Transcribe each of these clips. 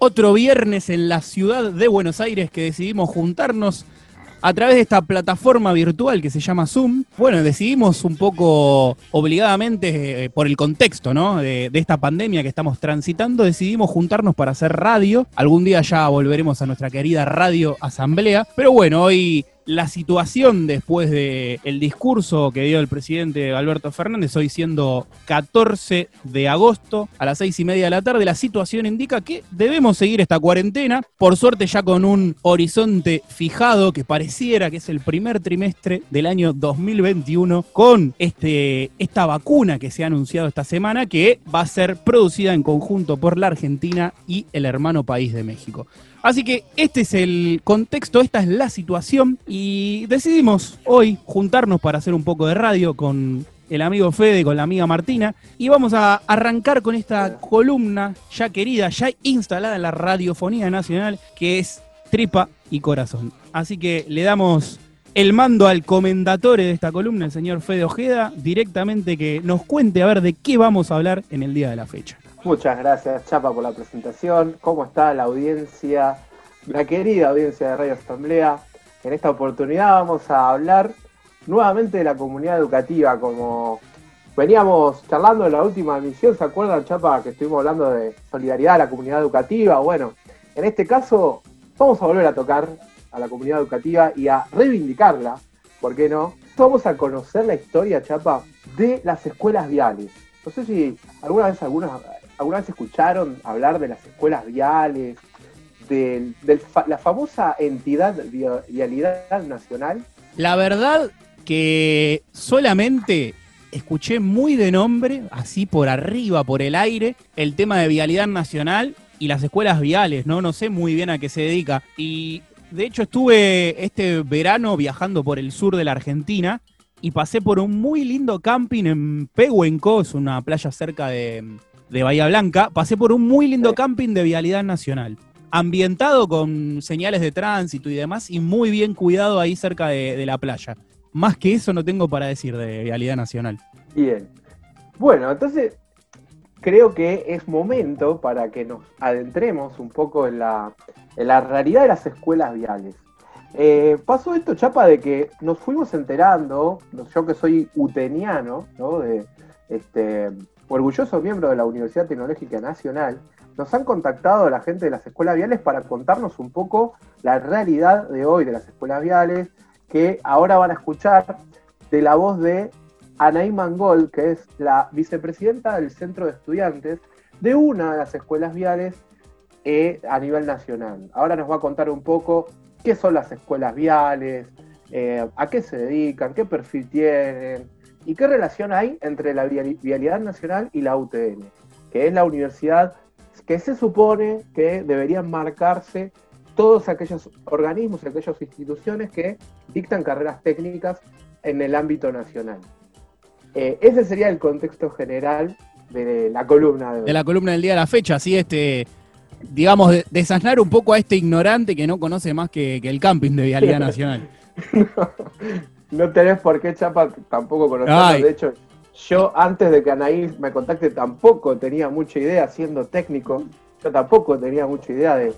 otro viernes en la ciudad de Buenos Aires que decidimos juntarnos a través de esta plataforma virtual que se llama Zoom. Bueno, decidimos un poco obligadamente eh, por el contexto ¿no? de, de, esta pandemia que estamos transitando, decidimos juntarnos para hacer radio. Algún día ya volveremos a nuestra querida radio asamblea. Pero bueno, hoy la situación después del el discurso que dio el presidente Alberto Fernández, hoy siendo 14 de agosto a las seis y media de la tarde, la situación indica que debemos seguir esta cuarentena, por suerte ya con un horizonte fijado que pareciera que es el primer trimestre del año 2021 con este, esta vacuna que se ha anunciado esta semana que va a ser producida en conjunto por la Argentina y el hermano país de México. Así que este es el contexto, esta es la situación y decidimos hoy juntarnos para hacer un poco de radio con el amigo Fede, con la amiga Martina y vamos a arrancar con esta columna ya querida, ya instalada en la radiofonía nacional que es Tripa y Corazón. Así que le damos el mando al comendatore de esta columna, el señor Fede Ojeda, directamente que nos cuente a ver de qué vamos a hablar en el día de la fecha. Muchas gracias, Chapa, por la presentación. ¿Cómo está la audiencia, la querida audiencia de Radio Asamblea? En esta oportunidad vamos a hablar nuevamente de la comunidad educativa, como veníamos charlando en la última emisión, ¿se acuerdan, Chapa, que estuvimos hablando de solidaridad a la comunidad educativa? Bueno, en este caso vamos a volver a tocar a la comunidad educativa y a reivindicarla, ¿por qué no? Vamos a conocer la historia, Chapa, de las escuelas viales. No sé si alguna vez algunas ¿Alguna vez escucharon hablar de las escuelas viales, de, la famosa entidad Vialidad Nacional? La verdad que solamente escuché muy de nombre, así por arriba, por el aire, el tema de Vialidad Nacional y las escuelas viales, ¿no? No sé muy bien a qué se dedica. Y de hecho estuve este verano viajando por el sur de la Argentina y pasé por un muy lindo camping en Pehuenco, es una playa cerca de, de Bahía Blanca, pasé por un muy lindo camping de vialidad nacional. Ambientado con señales de tránsito y demás, y muy bien cuidado ahí cerca de, de la playa. Más que eso no tengo para decir de vialidad nacional. Bien. Bueno, entonces creo que es momento para que nos adentremos un poco en la, en la realidad de las escuelas viales. Eh, pasó esto, Chapa, de que nos fuimos enterando, yo que soy uteniano, ¿no? De, este, orgulloso miembro de la Universidad Tecnológica Nacional, nos han contactado la gente de las escuelas viales para contarnos un poco la realidad de hoy de las escuelas viales, que ahora van a escuchar de la voz de Anaí Mangol, que es la vicepresidenta del Centro de Estudiantes de una de las escuelas viales eh, a nivel nacional. Ahora nos va a contar un poco qué son las escuelas viales, eh, a qué se dedican, qué perfil tienen, ¿Y qué relación hay entre la Vialidad Nacional y la UTN? Que es la universidad que se supone que deberían marcarse todos aquellos organismos, aquellas instituciones que dictan carreras técnicas en el ámbito nacional. Eh, ese sería el contexto general de la columna de, de la columna del día de la fecha, así este, digamos, desasnar un poco a este ignorante que no conoce más que, que el camping de Vialidad Nacional. no tenés por qué, Chapa, tampoco conocerlo. De hecho, yo antes de que Anaís me contacte tampoco tenía mucha idea, siendo técnico, yo tampoco tenía mucha idea de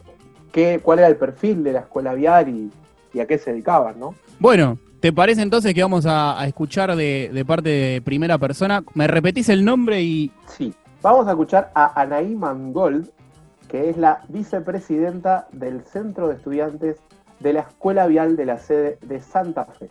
qué, cuál era el perfil de la escuela vial y, a qué se dedicaban, ¿no? Bueno, ¿te parece entonces que vamos a, escuchar de, de, parte de primera persona? ¿Me repetís el nombre y...? Sí, vamos a escuchar a Anaí Mangold, que es la vicepresidenta del Centro de Estudiantes de la Escuela Vial de la sede de Santa Fe.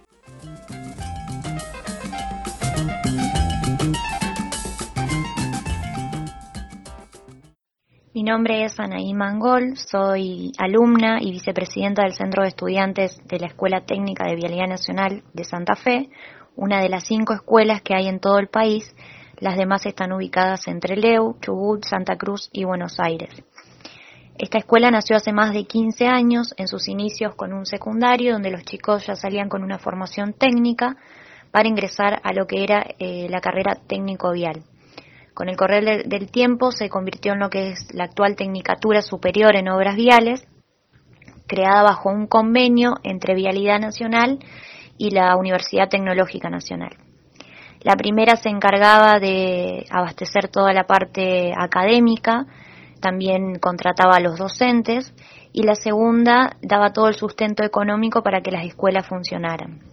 Mi nombre es Anaí Mangol, soy alumna y vicepresidenta del Centro de Estudiantes de la Escuela Técnica de Vialidad Nacional de Santa Fe, una de las cinco escuelas que hay en todo el país. Las demás están ubicadas entre Leu, Chubut, Santa Cruz y Buenos Aires. Esta escuela nació hace más de 15 años, en sus inicios con un secundario, donde los chicos ya salían con una formación técnica para ingresar a lo que era eh, la carrera técnico vial. Con el correr del tiempo se convirtió en lo que es la actual Tecnicatura Superior en Obras Viales, creada bajo un convenio entre Vialidad Nacional y la Universidad Tecnológica Nacional. La primera se encargaba de abastecer toda la parte académica, también contrataba a los docentes y la segunda daba todo el sustento económico para que las escuelas funcionaran.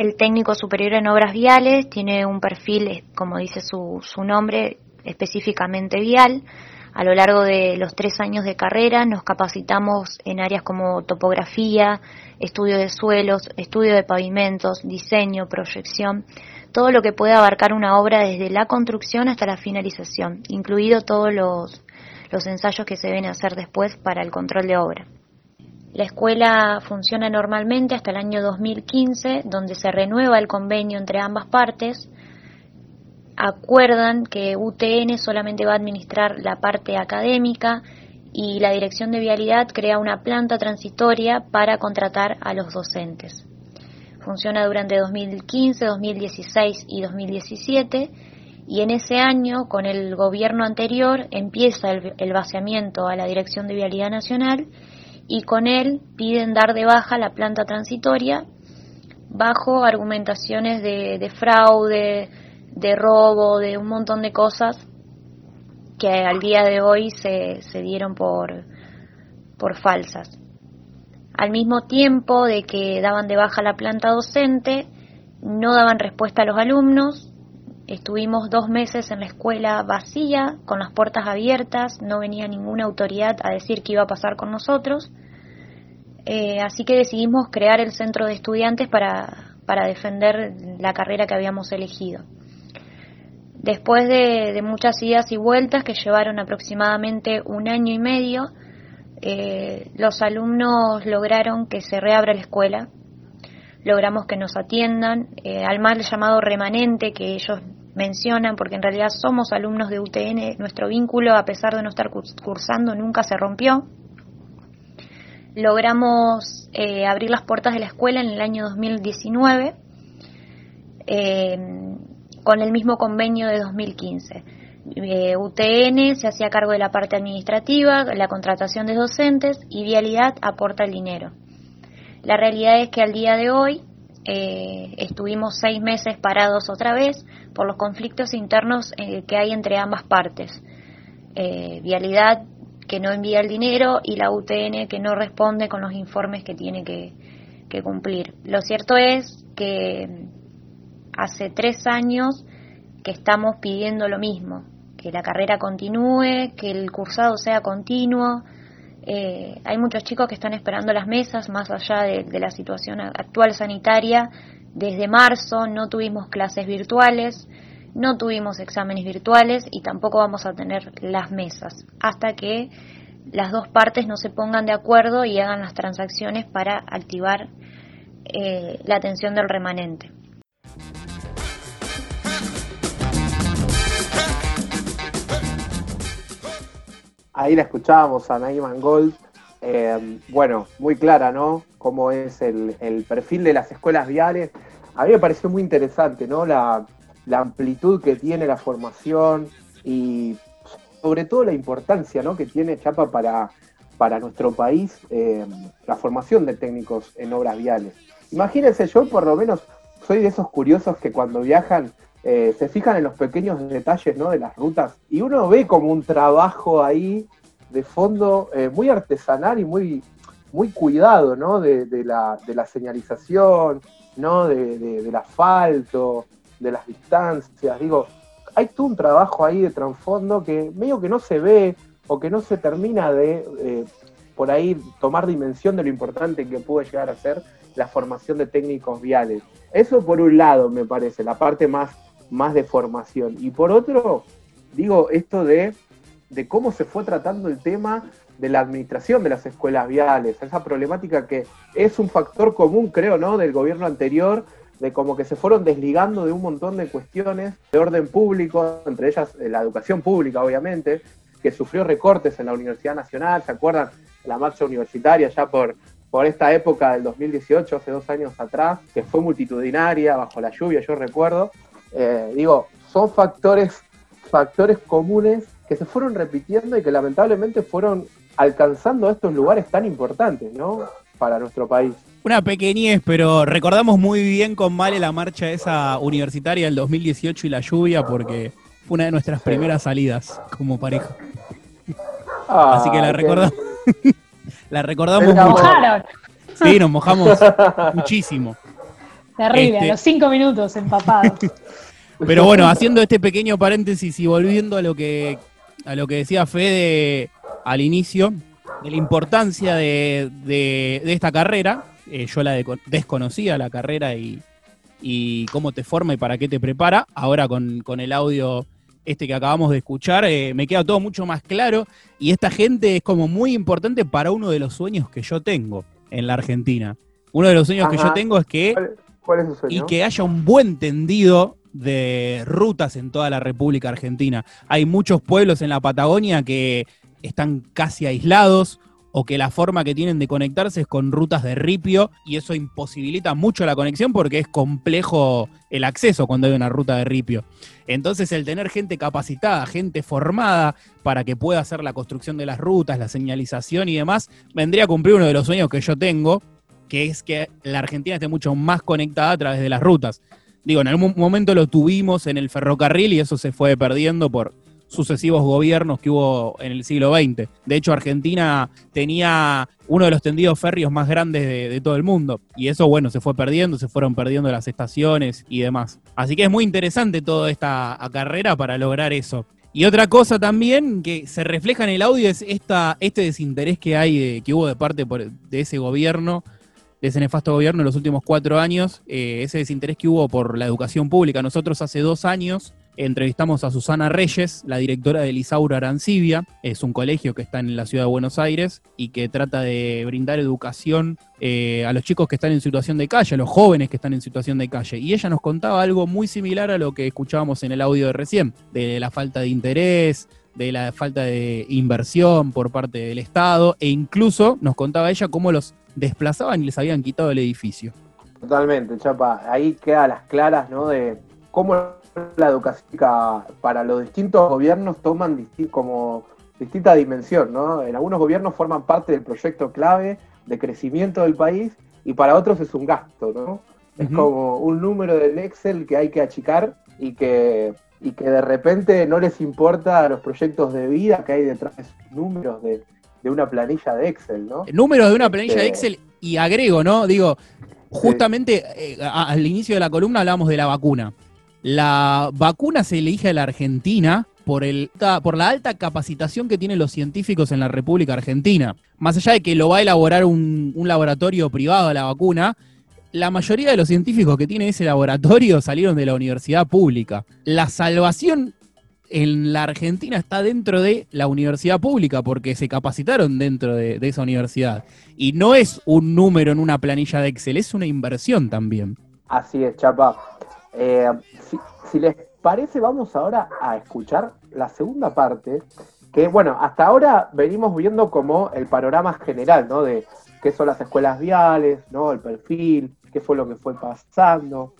El técnico superior en obras viales tiene un perfil, como dice su, su nombre, específicamente vial. A lo largo de los tres años de carrera nos capacitamos en áreas como topografía, estudio de suelos, estudio de pavimentos, diseño, proyección, todo lo que puede abarcar una obra desde la construcción hasta la finalización, incluido todos los, los ensayos que se deben hacer después para el control de obra. La escuela funciona normalmente hasta el año 2015, donde se renueva el convenio entre ambas partes. Acuerdan que UTN solamente va a administrar la parte académica y la Dirección de Vialidad crea una planta transitoria para contratar a los docentes. Funciona durante 2015, 2016 y 2017 y en ese año, con el gobierno anterior, empieza el, vaciamiento a la Dirección de Vialidad Nacional y con él piden dar de baja la planta transitoria bajo argumentaciones de, fraude, de robo, de un montón de cosas que al día de hoy se, se dieron por, por falsas. Al mismo tiempo de que daban de baja la planta docente, no daban respuesta a los alumnos. Estuvimos dos meses en la escuela vacía, con las puertas abiertas, no venía ninguna autoridad a decir qué iba a pasar con nosotros. Eh, así que decidimos crear el centro de estudiantes para, para defender la carrera que habíamos elegido. Después de, muchas idas y vueltas que llevaron aproximadamente un año y medio, eh, los alumnos lograron que se reabra la escuela, logramos que nos atiendan, eh, al mal llamado remanente que ellos mencionan, porque en realidad somos alumnos de UTN, nuestro vínculo, a pesar de no estar cursando, nunca se rompió. Logramos eh, abrir las puertas de la escuela en el año 2019 con el mismo convenio de 2015 eh, UTN se hacía cargo de la parte administrativa, la contratación de docentes y Vialidad aporta el dinero. La realidad es que al día de hoy eh, estuvimos seis meses parados otra vez por los conflictos internos eh, que hay entre ambas partes. Vialidad que no envía el dinero y la UTN que no responde con los informes que tiene que, que cumplir. Lo cierto es que hace tres años que estamos pidiendo lo mismo, que la carrera continúe, que el cursado sea continuo. Eh, hay muchos chicos que están esperando las mesas, más allá de, la situación actual sanitaria. Desde marzo no tuvimos clases virtuales, no tuvimos exámenes virtuales y tampoco vamos a tener las mesas hasta que las dos partes no se pongan de acuerdo y hagan las transacciones para activar eh, la atención del remanente. Ahí la escuchábamos a Naiman Gold. Eh, bueno, muy clara, ¿no? Cómo es el, perfil de las escuelas viales. A mí me pareció muy interesante, ¿no? La, amplitud que tiene la formación y sobre todo la importancia, ¿no? Que tiene Chapa para, para nuestro país eh, la formación de técnicos en obras viales. Imagínense, yo por lo menos soy de esos curiosos que cuando viajan eh, se fijan en los pequeños detalles ¿no? de las rutas y uno ve como un trabajo ahí de fondo eh, muy artesanal y muy, muy cuidado ¿no? de, la, de la, señalización, ¿no? De, del asfalto, de las distancias. Digo, hay todo un trabajo ahí de trasfondo que medio que no se ve o que no se termina de eh, por ahí tomar dimensión de lo importante que puede llegar a ser la formación de técnicos viales. Eso por un lado me parece, la parte más más de formación. Y por otro, digo esto de, de cómo se fue tratando el tema de la administración de las escuelas viales, esa problemática que es un factor común, creo, ¿no? Del gobierno anterior, de como que se fueron desligando de un montón de cuestiones de orden público, entre ellas eh, la educación pública, obviamente, que sufrió recortes en la Universidad Nacional, ¿se acuerdan? La marcha universitaria ya por, por esta época del 2018, hace dos años atrás, que fue multitudinaria, bajo la lluvia, yo recuerdo, eh, digo, son factores, factores comunes que se fueron repitiendo y que lamentablemente fueron alcanzando estos lugares tan importantes, ¿no? Para nuestro país. Una pequeñez, pero recordamos muy bien con Male la marcha esa universitaria del 2018 y la lluvia porque fue una de nuestras primeras salidas como pareja. Así que la Ah, recordamos. la recordamos mucho. Sí, nos mojamos muchísimo. Terrible, Este- a los cinco minutos empapados. Pero bueno, haciendo este pequeño paréntesis y volviendo a lo que a lo que decía Fede al inicio, de la importancia de, de- de esta carrera, eh, yo la desconocía la carrera y, y cómo te forma y para qué te prepara. Ahora con, con el audio este que acabamos de escuchar, eh, me queda todo mucho más claro y esta gente es como muy importante para uno de los sueños que yo tengo en la Argentina. Uno de los sueños que yo tengo es que Y que haya un buen tendido de rutas en toda la República Argentina. Hay muchos pueblos en la Patagonia que están casi aislados o que la forma que tienen de conectarse es con rutas de ripio y eso imposibilita mucho la conexión porque es complejo el acceso cuando hay una ruta de ripio. Entonces el tener gente capacitada, gente formada para que pueda hacer la construcción de las rutas, la señalización y demás, vendría a cumplir uno de los sueños que yo tengo, que es que la Argentina esté mucho más conectada a través de las rutas. Digo, en algún momento lo tuvimos en el ferrocarril y eso se fue perdiendo por sucesivos gobiernos que hubo en el siglo XX. De hecho, Argentina tenía uno de los tendidos férreos más grandes de, todo el mundo. Y eso, bueno, se fue perdiendo, se fueron perdiendo las estaciones y demás. Así que es muy interesante toda esta carrera para lograr eso. Y otra cosa también que se refleja en el audio es esta, este desinterés que hay, de- que hubo de parte de ese gobierno de ese nefasto gobierno en los últimos cuatro años, eh, ese desinterés que hubo por la educación pública. Nosotros hace dos años entrevistamos a Susana Reyes, la directora de Lisaura Arancibia, es un colegio que está en la ciudad de Buenos Aires y que trata de brindar educación eh, a los chicos que están en situación de calle, a los jóvenes que están en situación de calle. Y ella nos contaba algo muy similar a lo que escuchábamos en el audio de recién, de la falta de interés, de la falta de inversión por parte del Estado, e incluso nos contaba ella cómo los desplazaban y les habían quitado el edificio. Totalmente, Chapa. Ahí queda las claras, ¿no? De cómo la educación para los distintos gobiernos toman como distinta dimensión, ¿no? En algunos gobiernos forman parte del proyecto clave de crecimiento del país y para otros es un gasto, ¿no? Es como un número del Excel que hay que achicar y que, y que de repente no les importa los proyectos de vida que hay detrás de números de, de una planilla de Excel, ¿no? Números de una planilla de Este- Excel y agrego, ¿no? Digo, justamente eh, al inicio de la columna hablábamos de la vacuna. La vacuna se elige a la Argentina por, el, por la alta capacitación que tienen los científicos en la República Argentina. Más allá de que lo va a elaborar un, un laboratorio privado a la vacuna, la mayoría de los científicos que tiene ese laboratorio salieron de la universidad pública. La salvación en la Argentina está dentro de la universidad pública porque se capacitaron dentro de, esa universidad. Y no es un número en una planilla de Excel, es una inversión también. Así es, Chapa. Eh, si les parece, vamos ahora a escuchar la segunda parte, que bueno, hasta ahora venimos viendo como el panorama general, ¿no? De qué son las escuelas viales, ¿no? El perfil, qué fue lo que fue pasando.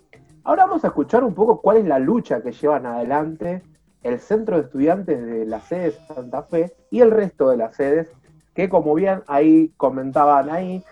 Ahora vamos a escuchar un poco cuál es la lucha que llevan adelante el centro de estudiantes de la sede de Santa Fe y el resto de las sedes, que como bien ahí comentaban ahí,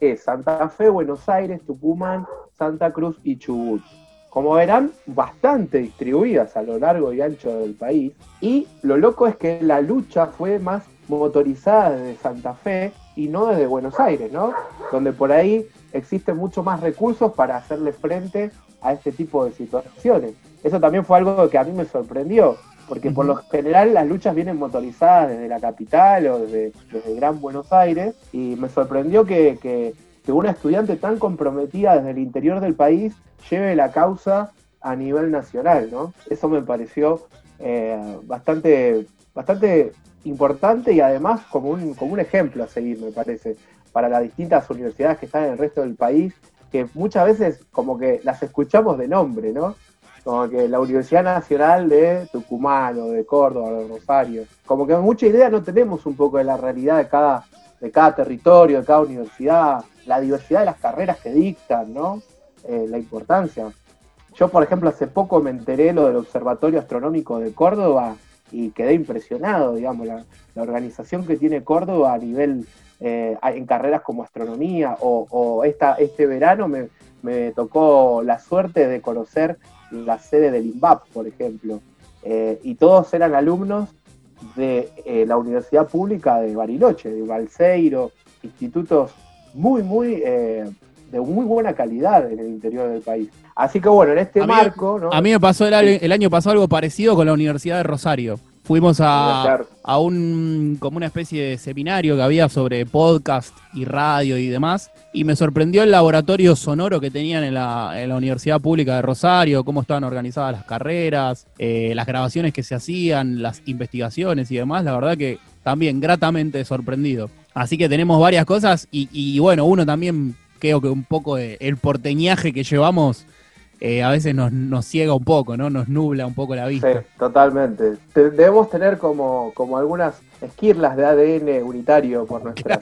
es Santa Fe, Buenos Aires, Tucumán, Santa Cruz y Chubut. Como verán, bastante distribuidas a lo largo y ancho del país. Y lo loco es que la lucha fue más motorizada desde Santa Fe y no desde Buenos Aires, ¿no? Donde por ahí existen mucho más recursos para hacerle frente a este tipo de situaciones. Eso también fue algo que a mí me sorprendió, porque por lo general las luchas vienen motorizadas desde la capital o desde, desde Gran Buenos Aires, y me sorprendió que, que, que una estudiante tan comprometida desde el interior del país lleve la causa a nivel nacional, ¿no? Eso me pareció eh, bastante, bastante importante y además como un, como un ejemplo a seguir, me parece, para las distintas universidades que están en el resto del país, que muchas veces como que las escuchamos de nombre, ¿no? Como que la Universidad Nacional de Tucumán o de Córdoba o de Rosario. Como que mucha idea no tenemos un poco de la realidad de cada, de cada territorio, de cada universidad, la diversidad de las carreras que dictan, ¿no? Eh, la importancia. Yo, por ejemplo, hace poco me enteré lo del Observatorio Astronómico de Córdoba y quedé impresionado, digamos, la, organización que tiene Córdoba a nivel eh, en carreras como astronomía o, este verano me, tocó la suerte de conocer la sede del INVAP, por ejemplo, eh, y todos eran alumnos de eh, la Universidad Pública de Bariloche, de Balseiro, institutos muy, muy de muy buena calidad en el interior del país. Así que bueno, en este A mí- marco, ¿no? A mí me pasó el, año- el año pasado algo parecido con la Universidad de Rosario. Fuimos a, a un como una especie de seminario que había sobre podcast y radio y demás, y me sorprendió el laboratorio sonoro que tenían en la, en la Universidad Pública de Rosario, cómo estaban organizadas las carreras, eh, las grabaciones que se hacían, las investigaciones y demás. La verdad que también gratamente sorprendido. Así que tenemos varias cosas y, y bueno, uno también creo que un poco de- el porteñaje que llevamos eh, a veces nos, nos ciega un poco, ¿no? Nos nubla un poco la Sí, vista. totalmente. Te- debemos tener como, como algunas esquirlas de ADN unitario por nuestras,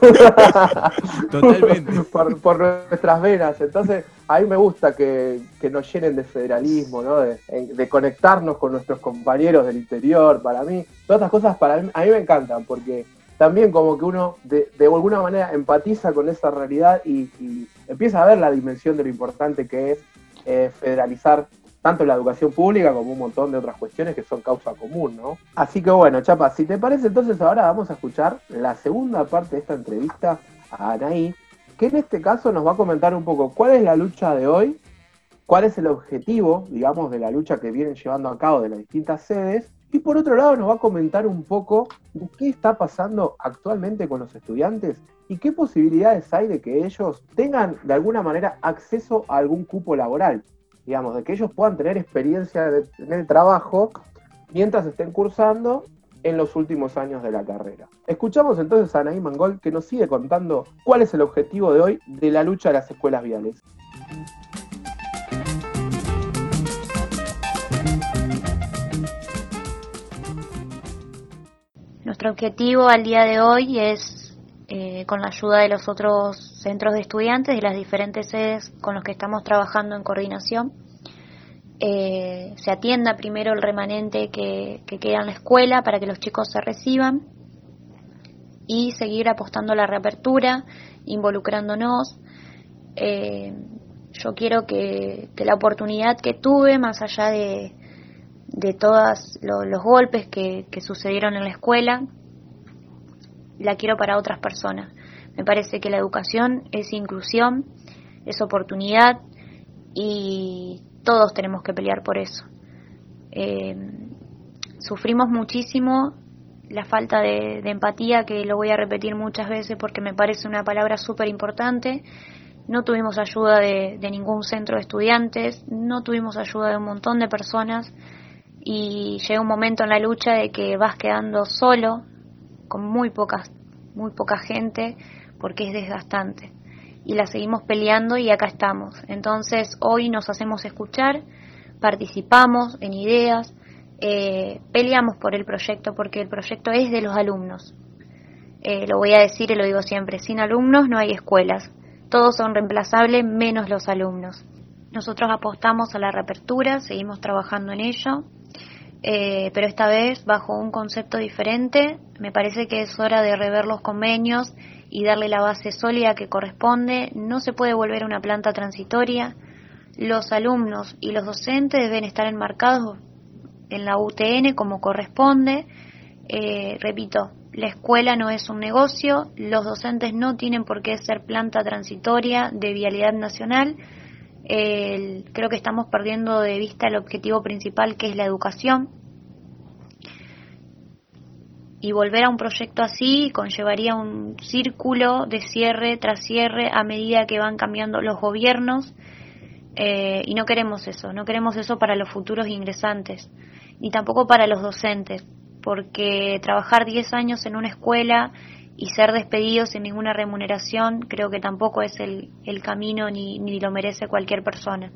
Totalmente. por, por nuestras venas. Entonces, a mí me gusta que, que nos llenen de federalismo, ¿no? De, de conectarnos con nuestros compañeros del interior. Para mí, todas estas cosas para mí, a mí me encantan porque también como que uno de, de alguna manera empatiza con esa realidad y, empieza a ver la dimensión de lo importante que es eh, federalizar tanto la educación pública como un montón de otras cuestiones que son causa común, ¿no? Así que bueno, Chapa, si te parece, entonces ahora vamos a escuchar la segunda parte de esta entrevista a Anaí, que en este caso nos va a comentar un poco cuál es la lucha de hoy, cuál es el objetivo, digamos, de la lucha que vienen llevando a cabo de las distintas sedes, y por otro lado nos va a comentar un poco de qué está pasando actualmente con los estudiantes y qué posibilidades hay de que ellos tengan de alguna manera acceso a algún cupo laboral, digamos, de que ellos puedan tener experiencia de- en el trabajo mientras estén cursando en los últimos años de la carrera. Escuchamos entonces a Anaí Mangol que nos sigue contando cuál es el objetivo de hoy de la lucha de las escuelas viales. Nuestro objetivo al día de hoy es, eh, con la ayuda de los otros centros de estudiantes de las diferentes sedes con los que estamos trabajando en coordinación, eh, se atienda primero el remanente que, que queda en la escuela para que los chicos se reciban y seguir apostando a la reapertura, involucrándonos. Eh, yo quiero que, que la oportunidad que tuve, más allá de, de todos los golpes que, que sucedieron en la escuela, la quiero para otras personas. Me parece que la educación es inclusión, es oportunidad y todos tenemos que pelear por eso. Eh, sufrimos muchísimo la falta de, empatía, que lo voy a repetir muchas veces porque me parece una palabra súper importante. No tuvimos ayuda de ningún centro de estudiantes, no tuvimos ayuda de un montón de personas y llega un momento en la lucha de que vas quedando solo, con muy pocas, muy poca gente, porque es desgastante. Y la seguimos peleando y acá estamos. Entonces hoy nos hacemos escuchar, participamos en ideas, eh, peleamos por el proyecto porque el proyecto es de los alumnos. Eh, lo voy a decir y lo digo siempre, sin alumnos no hay escuelas. Todos son reemplazables menos los alumnos. Nosotros apostamos a la reapertura, seguimos trabajando en ello, eh, pero esta vez bajo un concepto diferente. Me parece que es hora de rever los convenios y darle la base sólida que corresponde. No se puede volver una planta transitoria. Los alumnos y los docentes deben estar enmarcados en la UTN como corresponde. Eh, repito, la escuela no es un negocio, los docentes no tienen por qué ser planta transitoria de vialidad nacional. El- creo que estamos perdiendo de vista el objetivo principal que es la educación. Y volver a un proyecto así conllevaría un círculo de cierre tras cierre a medida que van cambiando los gobiernos. Eh, y no queremos eso, no queremos eso para los futuros ingresantes, ni tampoco para los docentes, porque trabajar 10 años en una escuela y ser despedidos sin ninguna remuneración creo que tampoco es el, el camino ni, ni lo merece cualquier persona.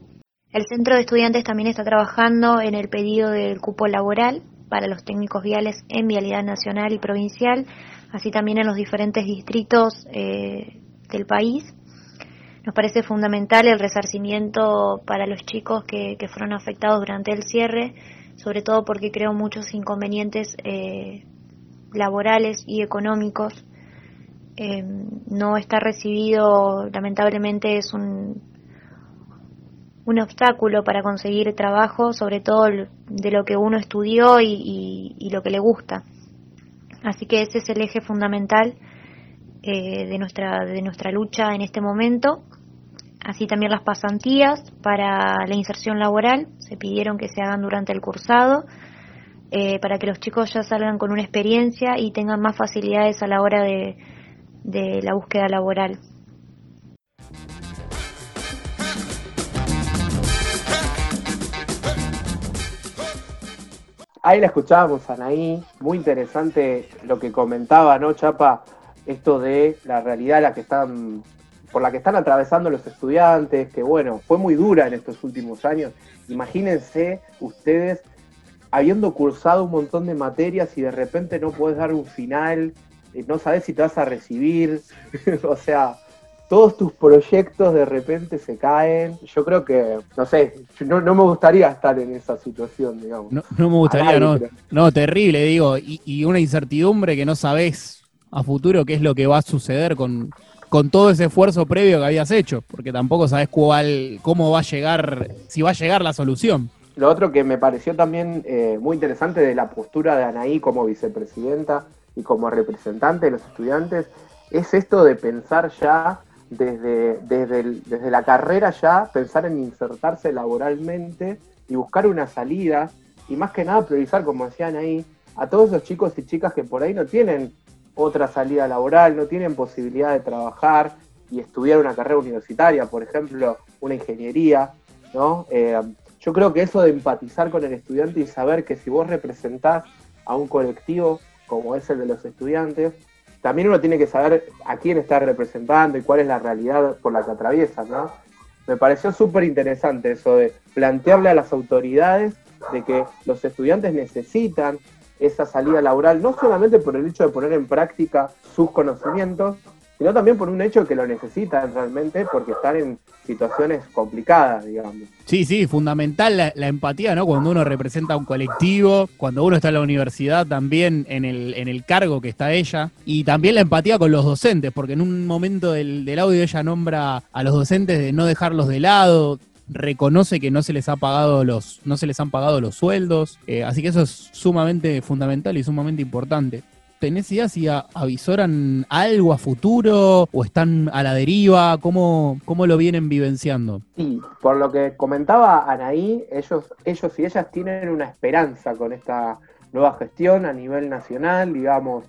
El centro de estudiantes también está trabajando en el pedido del cupo laboral para los técnicos viales en vialidad nacional y provincial, así también en los diferentes distritos eh, del país. Nos parece fundamental el resarcimiento para los chicos que, que fueron afectados durante el cierre, sobre todo porque creo muchos inconvenientes eh, laborales y económicos. Eh, no está recibido, lamentablemente es un, un obstáculo para conseguir trabajo, sobre todo de lo que uno estudió y, y, lo que le gusta. Así que ese es el eje fundamental eh, de, nuestra, de nuestra lucha en este momento. Así también las pasantías para la inserción laboral se pidieron que se hagan durante el cursado eh, para que los chicos ya salgan con una experiencia y tengan más facilidades a la hora de, de la búsqueda laboral. Ahí la escuchábamos, Anaí, muy interesante lo que comentaba, ¿no, Chapa? Esto de la realidad la que están, por la que están atravesando los estudiantes, que bueno, fue muy dura en estos últimos años. Imagínense ustedes habiendo cursado un montón de materias y de repente no puedes dar un final, eh, no sabes si te vas a recibir, o sea, todos tus proyectos de repente se caen. Yo creo que, no sé, no, me gustaría estar en esa situación, digamos. No, me gustaría, no, no, terrible, digo, y, una incertidumbre que no sabes a futuro qué es lo que va a suceder con, con todo ese esfuerzo previo que habías hecho, porque tampoco sabes cuál, cómo va a llegar, si va a llegar la solución. Lo otro que me pareció también eh, muy interesante de la postura de Anaí como vicepresidenta y como representante de los estudiantes es esto de pensar ya desde, desde, desde la carrera ya pensar en insertarse laboralmente y buscar una salida y más que nada priorizar, como decían ahí, a todos esos chicos y chicas que por ahí no tienen otra salida laboral, no tienen posibilidad de trabajar y estudiar una carrera universitaria, por ejemplo, una ingeniería, ¿no? Eh, yo creo que eso de empatizar con el estudiante y saber que si vos representás a un colectivo como es el de los estudiantes, también uno tiene que saber a quién está representando y cuál es la realidad por la que atraviesa, ¿no? Me pareció súper interesante eso de plantearle a las autoridades de que los estudiantes necesitan esa salida laboral, no solamente por el hecho de poner en práctica sus conocimientos, sino también por un hecho que lo necesitan realmente porque están en situaciones complicadas, digamos. Sí, sí, fundamental la, empatía, ¿no? Cuando uno representa a un colectivo, cuando uno está en la universidad también en el, en el cargo que está ella, y también la empatía con los docentes, porque en un momento del, del audio ella nombra a los docentes de no dejarlos de lado, reconoce que no se les ha pagado los, no se les han pagado los sueldos, eh, así que eso es sumamente fundamental y sumamente importante. ¿Tenés idea si avisoran algo a futuro o están a la deriva? ¿Cómo, ¿Cómo lo vienen vivenciando? Sí, por lo que comentaba Anaí, ellos, ellos y ellas tienen una esperanza con esta nueva gestión a nivel nacional, digamos,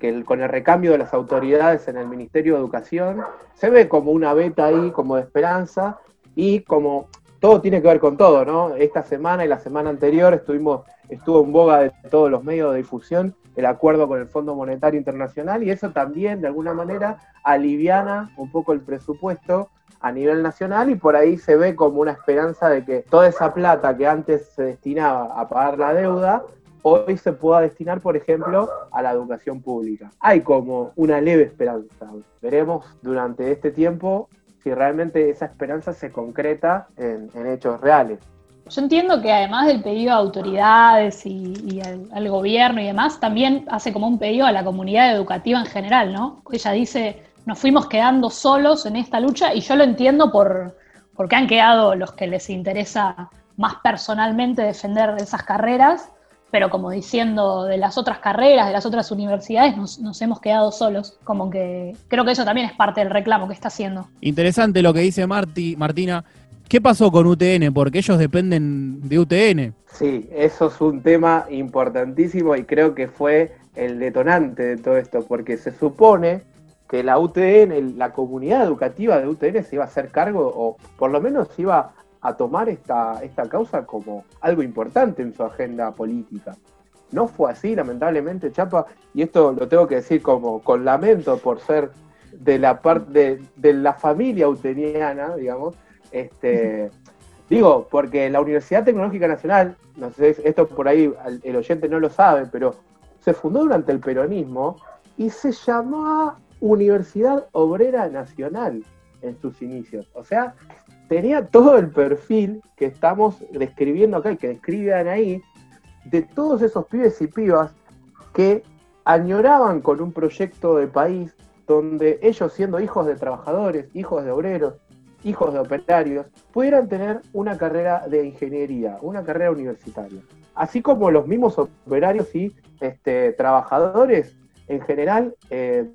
que con el recambio de las autoridades en el Ministerio de Educación, se ve como una beta ahí, como de esperanza, y como todo tiene que ver con todo, ¿no? Esta semana y la semana anterior estuvimos, estuvo en boga de todos los medios de difusión el acuerdo con el Fondo Monetario Internacional y eso también de alguna manera aliviana un poco el presupuesto a nivel nacional y por ahí se ve como una esperanza de que toda esa plata que antes se destinaba a pagar la deuda, hoy se pueda destinar, por ejemplo, a la educación pública. Hay como una leve esperanza. Veremos durante este tiempo si realmente esa esperanza se concreta en, hechos reales. Yo entiendo que además del pedido a autoridades y, al, gobierno y demás, también hace como un pedido a la comunidad educativa en general, ¿no? Ella dice, nos fuimos quedando solos en esta lucha y yo lo entiendo por, porque han quedado los que les interesa más personalmente defender esas carreras, pero como diciendo de las otras carreras, de las otras universidades, nos, nos, hemos quedado solos. Como que creo que eso también es parte del reclamo que está haciendo. Interesante lo que dice Marti, Martina. ¿Qué pasó con UTN? Porque ellos dependen de UTN. Sí, eso es un tema importantísimo y creo que fue el detonante de todo esto, porque se supone que la UTN, la comunidad educativa de UTN se iba a hacer cargo, o por lo menos iba a tomar esta, esta causa como algo importante en su agenda política. No fue así, lamentablemente, Chapa, y esto lo tengo que decir como con lamento por ser de la parte de, la familia uteniana, digamos, este, digo, porque la Universidad Tecnológica Nacional, no sé, esto por ahí el oyente no lo sabe, pero se fundó durante el peronismo y se llamaba Universidad Obrera Nacional en sus inicios. O sea, tenía todo el perfil que estamos describiendo acá y que describen ahí, de todos esos pibes y pibas que añoraban con un proyecto de país donde ellos siendo hijos de trabajadores, hijos de obreros, hijos de operarios, pudieran tener una carrera de ingeniería, una carrera universitaria. Así como los mismos operarios y este, trabajadores en general eh,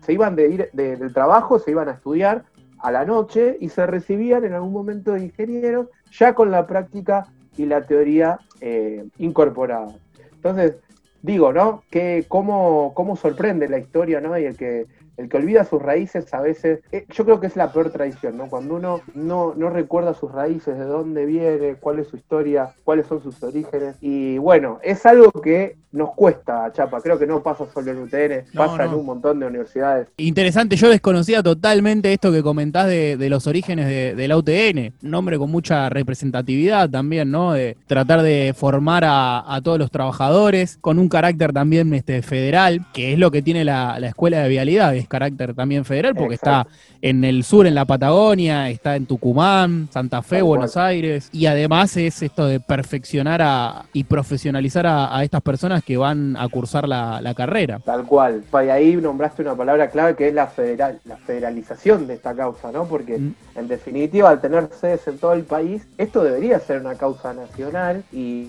se iban de ir del trabajo, se iban a estudiar a la noche y se recibían en algún momento de ingenieros ya con la práctica y la teoría eh, incorporada. Entonces, digo, ¿no? Que cómo, cómo sorprende la historia, ¿no? Y el que el que olvida sus raíces a veces, eh, yo creo que es la peor tradición, ¿no? Cuando uno no, no recuerda sus raíces, de dónde viene, cuál es su historia, cuáles son sus orígenes. Y bueno, es algo que nos cuesta, Chapa. Creo que no pasa solo en UTN, pasa en un montón de universidades. Interesante, yo desconocía totalmente esto que comentás de, los orígenes de, la UTN. Nombre con mucha representatividad también, ¿no? De tratar de formar a, todos los trabajadores con un carácter también este, federal, que es lo que tiene la, la escuela de vialidad carácter también federal, porque está en el sur, en la Patagonia, está en Tucumán, Santa Fe, Buenos Aires, y además es esto de perfeccionar a, y profesionalizar a, estas personas que van a cursar la, carrera. Tal cual. Y ahí nombraste una palabra clave que es la, federal, la federalización de esta causa, ¿no? Porque mm. en definitiva, al tener sedes en todo el país, esto debería ser una causa nacional y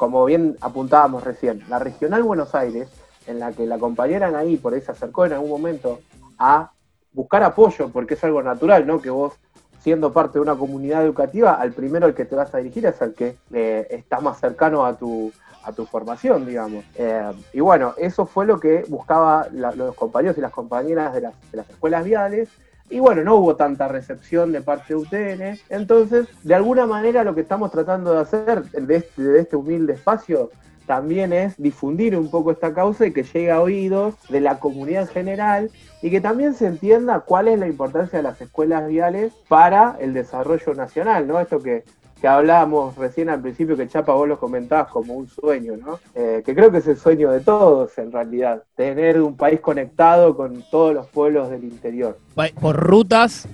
como bien apuntábamos recién, la Regional Buenos Aires en la que la compañera ahí por ahí se acercó en algún momento a buscar apoyo, porque es algo natural, ¿no? Que vos, siendo parte de una comunidad educativa, al primero al que te vas a dirigir es al que eh, está más cercano a tu, a tu formación, digamos. Eh, y bueno, eso fue lo que buscaba los compañeros y las compañeras de las, escuelas viales. Y bueno, no hubo tanta recepción de parte de UTN. Entonces, de alguna manera lo que estamos tratando de hacer de este, de este humilde espacio también es difundir un poco esta causa y que llegue a oídos de la comunidad en general y que también se entienda cuál es la importancia de las escuelas viales para el desarrollo nacional, ¿no? Esto que, que hablábamos recién al principio, que Chapa vos lo comentabas como un sueño, ¿no? Eh, que creo que es el sueño de todos en realidad, tener un país conectado con todos los pueblos del interior. Por rutas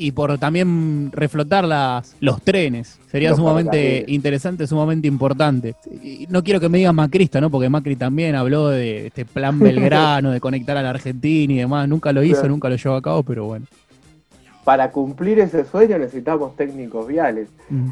y por también reflotar las, los trenes. Sería sumamente interesante, sumamente importante. no quiero que me digan Macrista, ¿no? Porque Macri también habló de este plan Belgrano, de conectar a la Argentina y demás. Nunca lo hizo, nunca lo llevó a cabo, pero bueno. Para cumplir ese sueño necesitamos técnicos viales.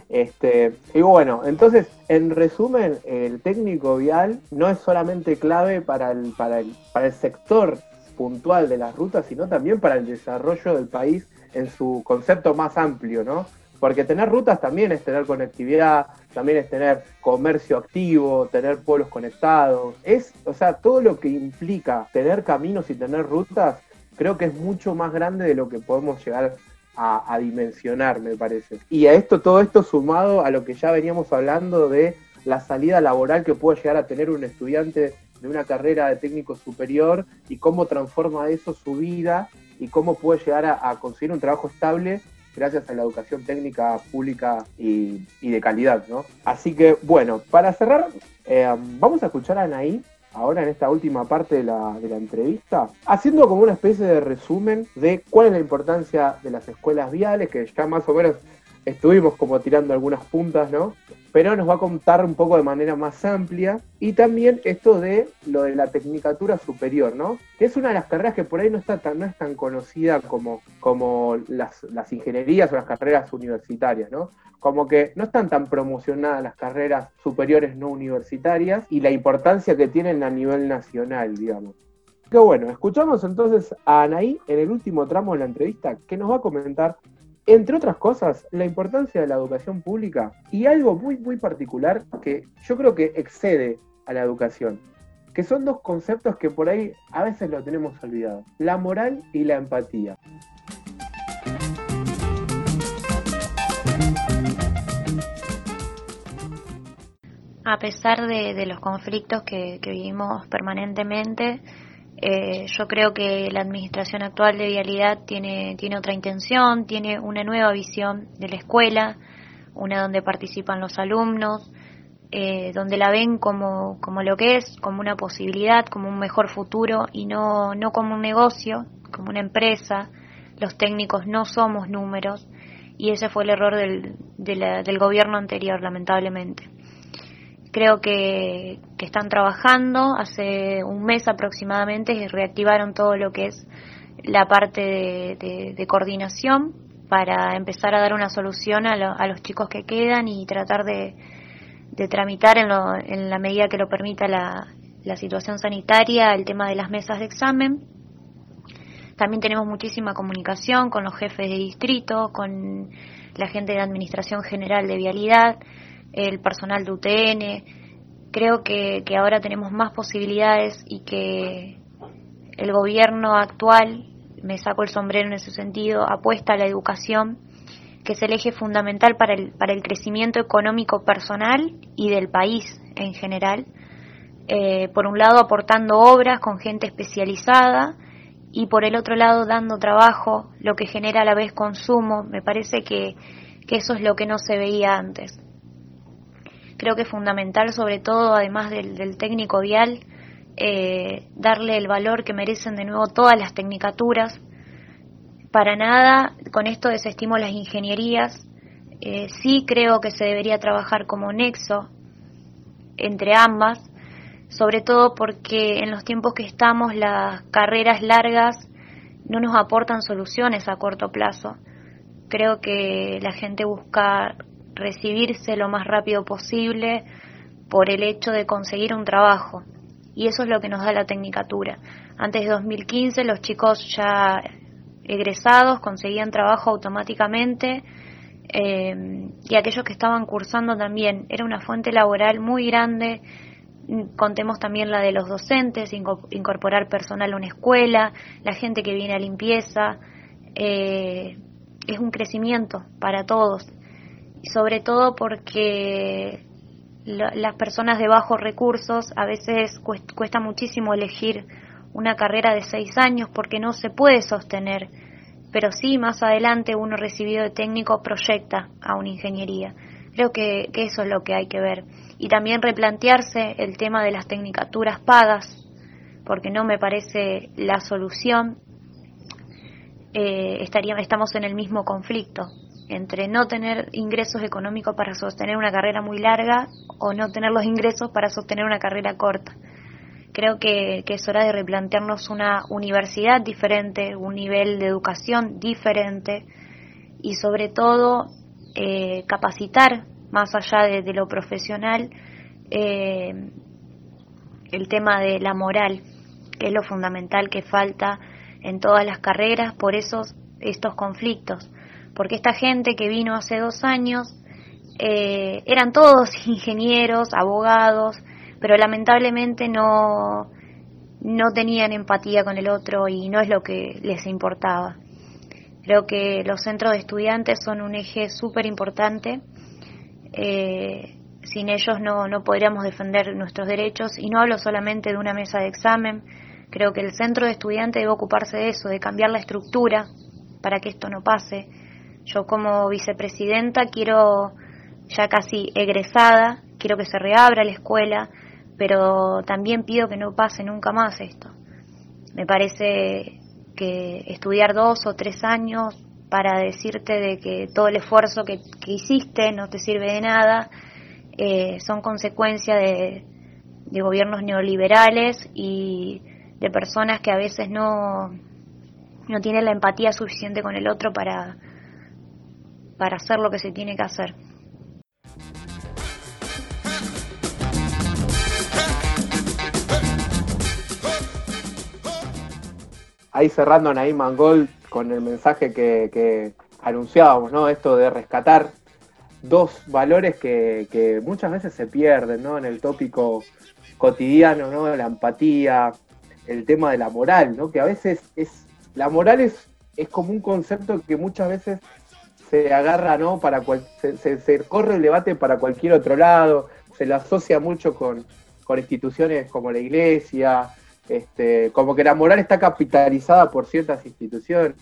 Este, y bueno, entonces, en resumen, el técnico vial no es solamente clave para el, para el, para el sector puntual de las rutas, sino también para el desarrollo del país en su concepto más amplio, ¿no? Porque tener rutas también es tener conectividad, también es tener comercio activo, tener pueblos conectados. Es, o sea, todo lo que implica tener caminos y tener rutas, creo que es mucho más grande de lo que podemos llegar a, dimensionar, me parece. Y a esto, todo esto sumado a lo que ya veníamos hablando de la salida laboral que puede llegar a tener un estudiante de una carrera de técnico superior y cómo transforma eso su vida y cómo puede llegar a, conseguir un trabajo estable gracias a la educación técnica pública y, de calidad, ¿no? Así que, bueno, para cerrar, eh, vamos a escuchar a Anaí ahora en esta última parte de la, de la, entrevista, haciendo como una especie de resumen de cuál es la importancia de las escuelas viales, que ya más o menos estuvimos como tirando algunas puntas, ¿no? Pero nos va a contar un poco de manera más amplia y también esto de lo de la tecnicatura superior, ¿no? Que es una de las carreras que por ahí no, está tan, no es tan conocida como, como las, las ingenierías o las carreras universitarias, ¿no? Como que no están tan promocionadas las carreras superiores no universitarias y la importancia que tienen a nivel nacional, digamos. Que bueno, escuchamos entonces a Anaí en el último tramo de la entrevista que nos va a comentar entre otras cosas, la importancia de la educación pública y algo muy, muy particular que yo creo que excede a la educación, que son dos conceptos que por ahí a veces lo tenemos olvidado, la moral y la empatía. A pesar de, los conflictos que vivimos permanentemente, eh, yo creo que la administración actual de Vialidad tiene, tiene otra intención, tiene una nueva visión de la escuela, una donde participan los alumnos, eh, donde la ven como, como lo que es, como una posibilidad, como un mejor futuro y no, no como un negocio, como una empresa. Los técnicos no somos números y ese fue el error del, del gobierno anterior, lamentablemente creo que, están trabajando. Hace un mes aproximadamente reactivaron todo lo que es la parte de, coordinación para empezar a dar una solución a, los chicos que quedan y tratar de, tramitar en, en, la medida que lo permita la, la situación sanitaria el tema de las mesas de examen. También tenemos muchísima comunicación con los jefes de distrito, con la gente de Administración General de Vialidad, el personal de UTN. Creo que, ahora tenemos más posibilidades y que el gobierno actual, me saco el sombrero en ese sentido, apuesta a la educación, que es el eje fundamental para el, para el crecimiento económico personal y del país en general. Eh, por un lado aportando obras con gente especializada y por el otro lado dando trabajo, lo que genera a la vez consumo. Me parece que, que eso es lo que no se veía antes. Creo que es fundamental, sobre todo, además del, técnico vial, eh, darle el valor que merecen de nuevo todas las tecnicaturas. Para nada, con esto desestimo las ingenierías. Eh, sí creo que se debería trabajar como nexo entre ambas, sobre todo porque en los tiempos que estamos las carreras largas no nos aportan soluciones a corto plazo. Creo que la gente busca recibirse lo más rápido posible por el hecho de conseguir un trabajo. Y eso es lo que nos da la tecnicatura. Antes de 2015 los chicos ya egresados conseguían trabajo automáticamente eh, y aquellos que estaban cursando también. Era una fuente laboral muy grande contemos también la de los docentes, incorporar personal a una escuela, la gente que viene a limpieza, eh, es un crecimiento para todos, sobre todo porque las personas de bajos recursos a veces cuesta muchísimo elegir una carrera de seis años porque no se puede sostener, pero sí más adelante uno recibido de técnico proyecta a una ingeniería. Creo que eso es lo que hay que ver y también replantearse el tema de las tecnicaturas pagas, porque no me parece la solución. Eh, estaríamos, estamos en el mismo conflicto entre no tener ingresos económicos para sostener una carrera muy larga o no tener los ingresos para sostener una carrera corta. Creo que, es hora de replantearnos una universidad diferente, un nivel de educación diferente y sobre todo eh, capacitar más allá de, lo profesional, eh, el tema de la moral, que es lo fundamental que falta en todas las carreras por esos estos conflictos. Porque esta gente que vino hace dos años eh, eran todos ingenieros, abogados, pero lamentablemente no, no tenían empatía con el otro y no es lo que les importaba. Creo que los centros de estudiantes son un eje súper importante eh, sin ellos no, no podríamos defender nuestros derechos y no hablo solamente de una mesa de examen, creo que el centro de estudiantes debe ocuparse de eso, de cambiar la estructura para que esto no pase. Yo como vicepresidenta quiero, ya casi egresada, quiero que se reabra la escuela, pero también pido que no pase nunca más esto. Me parece que estudiar dos o tres años para decirte de que todo el esfuerzo que, hiciste no te sirve de nada, eh, son consecuencia de, de, gobiernos neoliberales y de personas que a veces no, no tienen la empatía suficiente con el otro para, para hacer lo que se tiene que hacer. Ahí cerrando Naim Mangol, con el mensaje que, anunciábamos, ¿no? Esto de rescatar dos valores que, muchas veces se pierden, ¿no? En el tópico cotidiano, ¿no? La empatía, el tema de la moral, ¿no? Que a veces es, la moral es, es como un concepto que muchas veces se agarra, ¿no? Para se, se, corre el debate para cualquier otro lado, se lo asocia mucho con, con instituciones como la iglesia, este, como que la moral está capitalizada por ciertas instituciones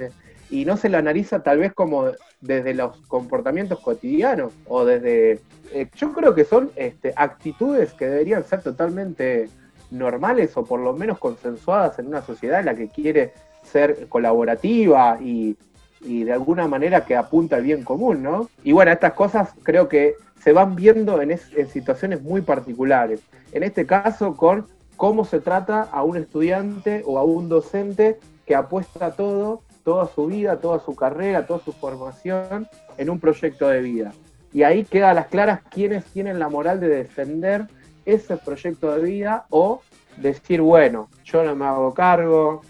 y no se la analiza tal vez como desde los comportamientos cotidianos o desde... Eh, yo creo que son este, actitudes que deberían ser totalmente normales o por lo menos consensuadas en una sociedad en la que quiere ser colaborativa y, de alguna manera que apunta al bien común, ¿no? Y bueno, estas cosas creo que se van viendo en, en situaciones muy particulares. En este caso con cómo se trata a un estudiante o a un docente que apuesta todo toda su vida, toda su carrera, toda su formación en un proyecto de vida. Y ahí queda a las claras quiénes tienen la moral de defender ese proyecto de vida o decir, bueno, yo no me hago cargo,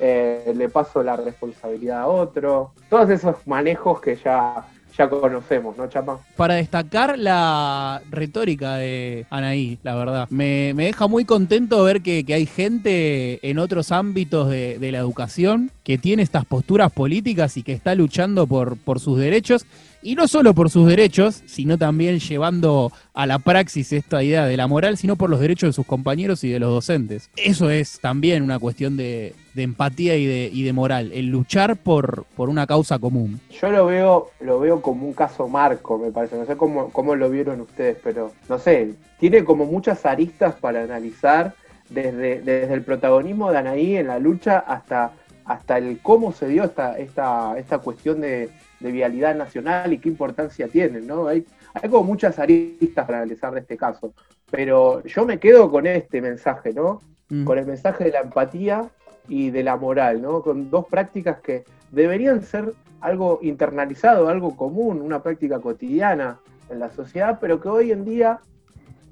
eh, le paso la responsabilidad a otro. Todos esos manejos que ya ya conocemos, ¿no, Chapa? Para destacar la retórica de Anaí, la verdad. Me, deja muy contento ver que, hay gente en otros ámbitos de, la educación que tiene estas posturas políticas y que está luchando por, por sus derechos y no solo por sus derechos, sino también llevando a la praxis esta idea de la moral, sino por los derechos de sus compañeros y de los docentes. Eso es también una cuestión de, empatía y de, y de, moral, el luchar por, por una causa común. Yo lo veo, lo veo como un caso marco, me parece. No sé cómo, cómo lo vieron ustedes, pero no sé, tiene como muchas aristas para analizar desde, desde el protagonismo de Anaí en la lucha hasta, hasta el cómo se dio esta, esta, esta cuestión de de vialidad nacional y qué importancia tienen, ¿no? Hay, hay como muchas aristas para analizar de este caso, pero yo me quedo con este mensaje, ¿no? Mm. Con el mensaje de la empatía y de la moral, ¿no? Con dos prácticas que deberían ser algo internalizado, algo común, una práctica cotidiana en la sociedad, pero que hoy en día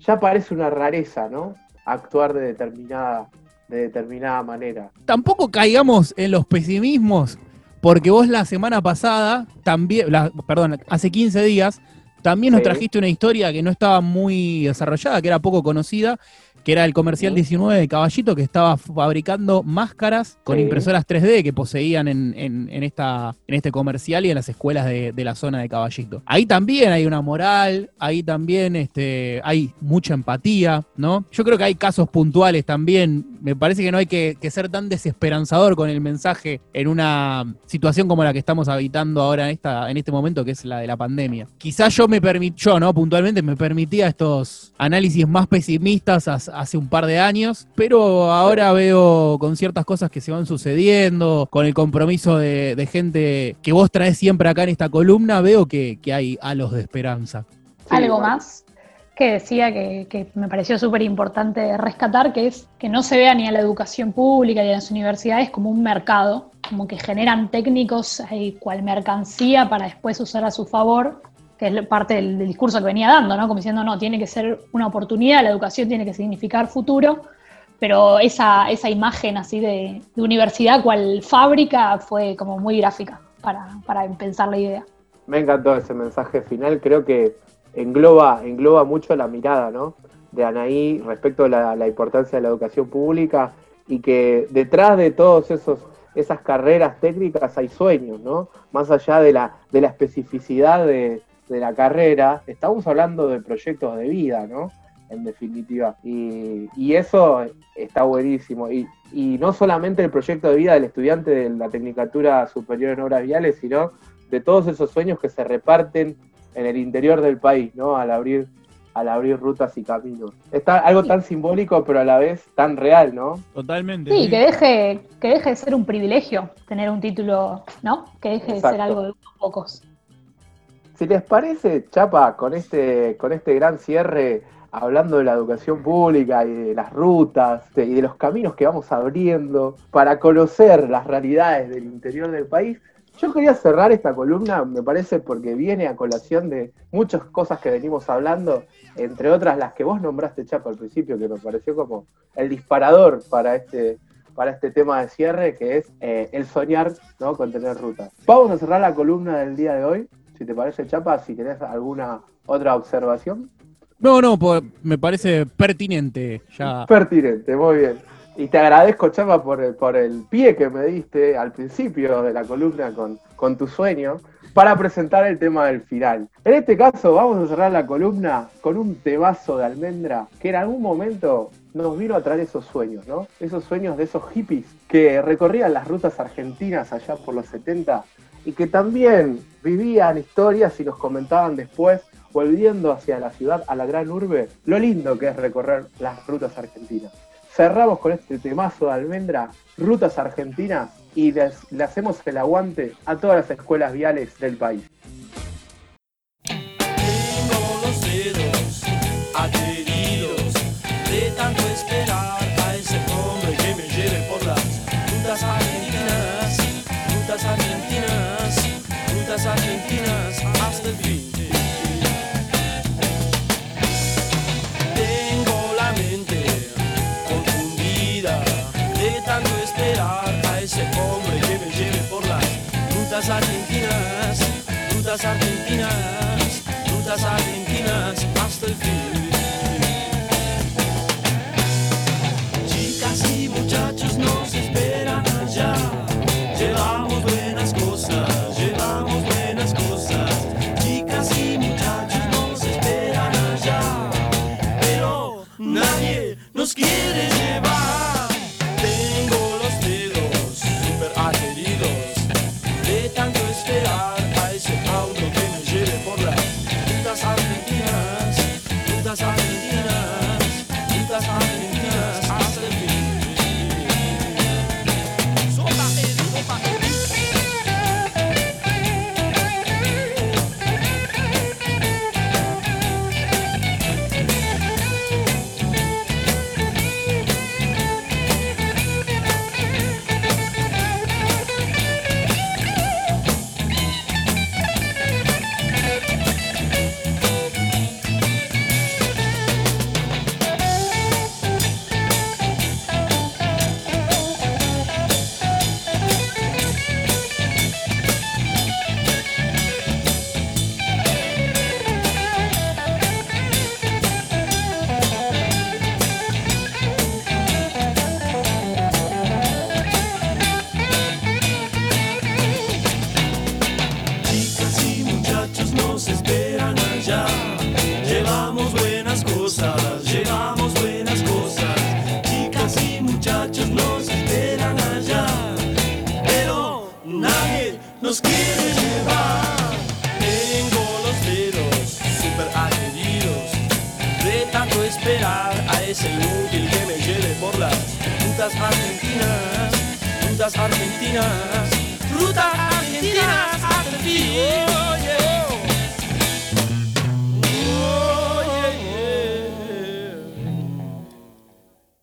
ya parece una rareza, ¿no? Actuar de determinada, de determinada manera. Tampoco caigamos en los pesimismos porque vos la semana pasada, también, perdón, hace 15 días, también nos trajiste una historia que no estaba muy desarrollada, que era poco conocida, que era el comercial 19 de Caballito, que estaba fabricando máscaras con impresoras 3D que poseían en, en, esta, en este comercial y en las escuelas de, la zona de Caballito. Ahí también hay una moral, ahí también este, hay mucha empatía, ¿no? Yo creo que hay casos puntuales también. Me parece que no hay que, ser tan desesperanzador con el mensaje en una situación como la que estamos habitando ahora en, esta, en este momento, que es la de la pandemia. Quizás yo me permitió, ¿no? Puntualmente me permitía estos análisis más pesimistas hace un par de años, pero ahora veo con ciertas cosas que se van sucediendo, con el compromiso de, gente que vos traes siempre acá en esta columna, veo que, hay halos de esperanza. Algo más que decía que, me pareció súper importante rescatar, que es que no se vea ni a la educación pública ni a las universidades como un mercado, como que generan técnicos eh, cual mercancía para después usar a su favor, que es parte del, discurso que venía dando, ¿no? Como diciendo, no, tiene que ser una oportunidad, la educación tiene que significar futuro, pero esa, esa imagen así de, universidad cual fábrica fue como muy gráfica para, para pensar la idea. Me encantó ese mensaje final, creo que engloba, engloba mucho la mirada, ¿no? De Anaí respecto a la, importancia de la educación pública y que detrás de esos esas carreras técnicas hay sueños, ¿no? Más allá de la, de la especificidad de, de la carrera, estamos hablando de proyectos de vida, ¿no? En definitiva. Y, eso está buenísimo. Y, no solamente el proyecto de vida del estudiante de la Tecnicatura Superior en Obras Viales, sino de todos esos sueños que se reparten en el interior del país, ¿no? Al abrir al abrir rutas y caminos. Está algo tan simbólico, pero a la vez tan real, ¿no? Totalmente. Sí, que deje, que deje de ser un privilegio tener un título, ¿no? Que deje de ser algo de unos pocos. Si les parece, Chapa, con este, con este gran cierre, hablando de la educación pública y de las rutas y de los caminos que vamos abriendo para conocer las realidades del interior del país, yo quería cerrar esta columna, me parece, porque viene a colación de muchas cosas que venimos hablando, entre otras las que vos nombraste, Chapa, al principio, que me pareció como el disparador para este, para este tema de cierre, que es eh, el soñar ¿no? con tener rutas. Vamos a cerrar la columna del día de hoy si te parece, Chapa, si tenés alguna otra observación. No, no, me parece pertinente ya. Pertinente, muy bien. Y te agradezco, Chapa, por el, pie que me diste al principio de la columna con, con tu sueño para presentar el tema del final. En este caso, vamos a cerrar la columna con un temazo de almendra que en algún momento nos vino a traer esos sueños, ¿no? Esos sueños de esos hippies que recorrían las rutas argentinas allá por los 70 y que también vivían historias y nos comentaban después, volviendo hacia la ciudad, a la gran urbe, lo lindo que es recorrer las rutas argentinas. Cerramos con este temazo de almendra, rutas argentinas, y le hacemos el aguante a todas las escuelas viales del país. Rutas argentinas, rutas argentinas